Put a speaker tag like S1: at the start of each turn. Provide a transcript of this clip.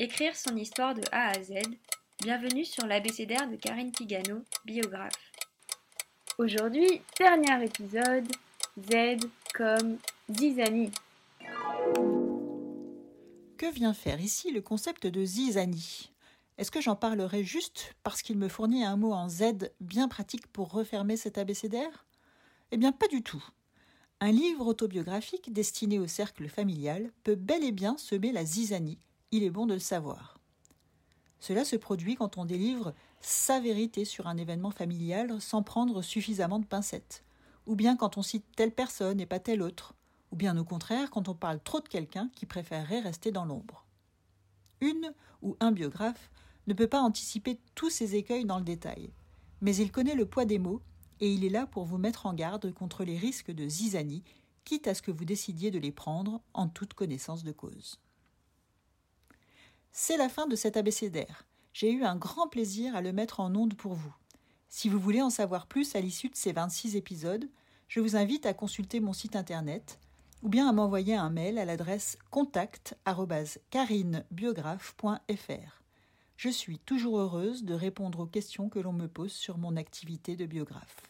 S1: Écrire son histoire de A à Z. Bienvenue sur l'abécédaire de Karine Pigano, biographe. Aujourd'hui, dernier épisode, Z comme zizanie.
S2: Que vient faire ici le concept de zizanie? Est-ce que j'en parlerai juste parce qu'il me fournit un mot en Z bien pratique pour refermer cet abécédaire? Eh bien, pas du tout. Un livre autobiographique destiné au cercle familial peut bel et bien semer la zizanie il est bon de le savoir. Cela se produit quand on délivre sa vérité sur un événement familial sans prendre suffisamment de pincettes, ou bien quand on cite telle personne et pas telle autre, ou bien au contraire quand on parle trop de quelqu'un qui préférerait rester dans l'ombre. Une ou un biographe ne peut pas anticiper tous ces écueils dans le détail, mais il connaît le poids des mots et il est là pour vous mettre en garde contre les risques de zizanie, quitte à ce que vous décidiez de les prendre en toute connaissance de cause. C'est la fin de cet abécédaire. J'ai eu un grand plaisir à le mettre en onde pour vous. Si vous voulez en savoir plus à l'issue de ces 26 épisodes, je vous invite à consulter mon site internet ou bien à m'envoyer un mail à l'adresse contact@carinebiographe.fr. Je suis toujours heureuse de répondre aux questions que l'on me pose sur mon activité de biographe.